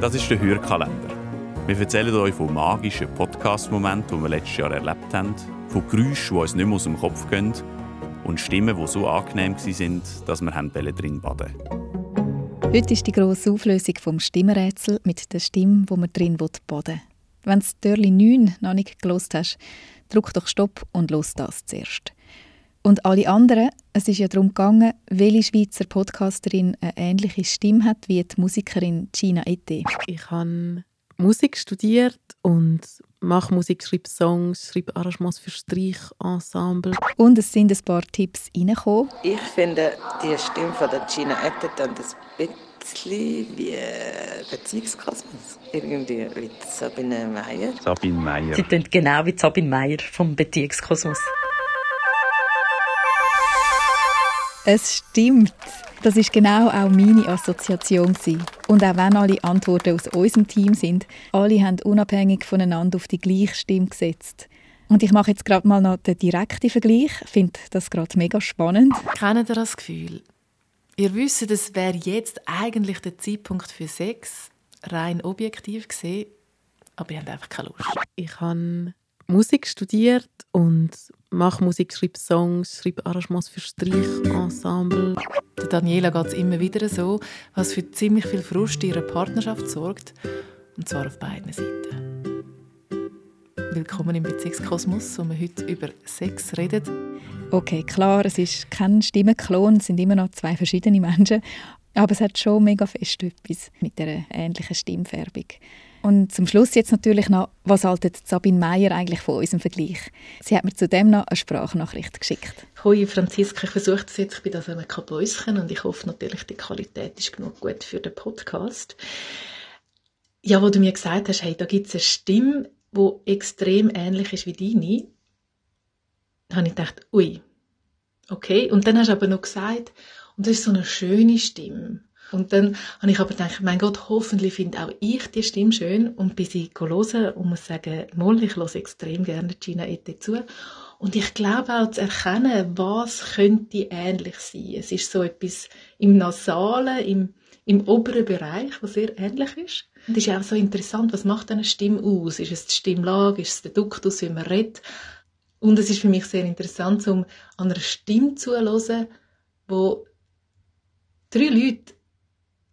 Das ist der Hörkalender. Wir erzählen euch von magischen Podcast-Momenten, die wir letztes Jahr erlebt haben, von Geräuschen, die uns nicht mehr aus dem Kopf gehen und Stimmen, die so angenehm waren, dass wir drin baden Heute ist die grosse Auflösung vom Stimmrätsel mit der Stimme, wo man drin baden. Wenn du Dörli 9 noch nicht gelost hast, drück doch Stopp und los das zuerst. Und alle anderen, es ist ja darum gegangen, welche Schweizer Podcasterin eine ähnliche Stimme hat wie die Musikerin Gina Ette. Ich habe Musik studiert und mache Musik, schreibe Songs, schreibe Arrangements für Streichensemble. Und es sind ein paar Tipps reingekommen. Ich finde, die Stimme von der Gina Ette dann ein bisschen wie Beziehungskosmos. Irgendwie wie Sabine Meyer. Sabine Meyer. Sie klingt genau wie Sabine Meyer vom Beziehungskosmos. Es stimmt. Das ist genau auch meine Assoziation Und auch wenn alle Antworten aus unserem Team sind, alle haben unabhängig voneinander auf die gleiche Stimme gesetzt. Und ich mache jetzt gerade mal noch den direkten Vergleich. Ich finde das gerade mega spannend. Kennt ihr das Gefühl? Ihr wisst, es wäre jetzt eigentlich der Zeitpunkt für Sex, rein objektiv gesehen, aber ihr habt einfach keine Lust. Ich habe Musik studiert und mache Musik, schreibe Songs, schreibe Arrangements für Streichensemble. Der Daniela geht es immer wieder so, was für ziemlich viel Frust in ihrer Partnerschaft sorgt. Und zwar auf beiden Seiten. Willkommen im Beziehungskosmos, wo wir heute über Sex reden. Okay, klar, es ist kein Stimmenklon, es sind immer noch zwei verschiedene Menschen. Aber es hat schon mega fest etwas mit dieser ähnlichen Stimmfärbung. Und zum Schluss jetzt natürlich noch, was haltet Sabine Meier eigentlich von unserem Vergleich? Sie hat mir zudem noch eine Sprachnachricht geschickt. Hoi Franziska, ich versuche das jetzt, ich bin das ein Kabäuschen und ich hoffe natürlich, die Qualität ist genug gut für den Podcast. Ja, wo du mir gesagt hast, hey, da gibt es eine Stimme, die extrem ähnlich ist wie deine, habe ich gedacht, ui, okay. Und dann hast du aber noch gesagt, und das ist so eine schöne Stimme. Und dann habe ich aber gedacht, mein Gott, hoffentlich finde auch ich die Stimme schön und bin sie hören und muss sagen, Moll, ich höre extrem gerne Gina Ette zu. Und ich glaube auch zu erkennen, was könnte ähnlich sein. Es ist so etwas im Nasalen, im, im oberen Bereich, was sehr ähnlich ist. Und es ist auch so interessant, was macht eine Stimme aus? Ist es die Stimmlage? Ist es der Duktus, wie man redet? Und es ist für mich sehr interessant, um an einer Stimme zuzuhören, wo drei Leute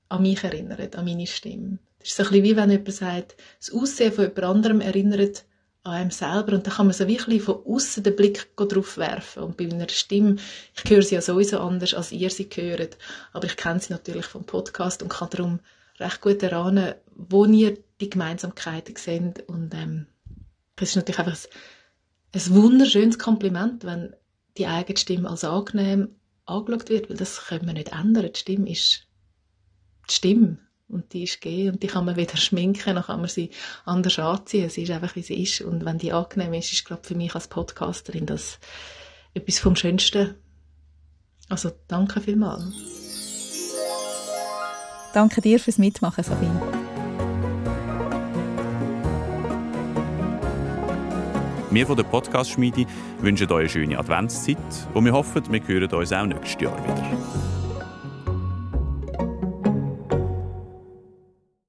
an mich erinnert, an meine Stimme. Das ist so ein bisschen wie wenn jemand sagt, das Aussehen von jemand anderem erinnert an einem selber. Und dann kann man so wirklich von außen den Blick drauf werfen. Und bei einer Stimme, ich höre sie ja sowieso anders, als ihr sie hört, aber ich kenne sie natürlich vom Podcast und kann darum recht gut erahnen, wo ihr die Gemeinsamkeiten seht. Und ähm, es ist natürlich einfach ein, ein wunderschönes Kompliment, wenn die eigene Stimme als angenehm angeschaut wird, weil das können wir nicht ändern. Die Stimme ist die Stimme. Und die ist gegeben und die kann man wieder schminken, dann kann man sie anders anziehen. Sie ist einfach, wie sie ist. Und wenn die angenehm ist, ist, glaube für mich als Podcasterin das etwas vom Schönsten. Also, danke vielmals. Danke dir fürs Mitmachen, Sabine. Wir von der Podcast-Schmiede wünschen euch eine schöne Adventszeit und wir hoffen, wir hören uns auch nächstes Jahr wieder.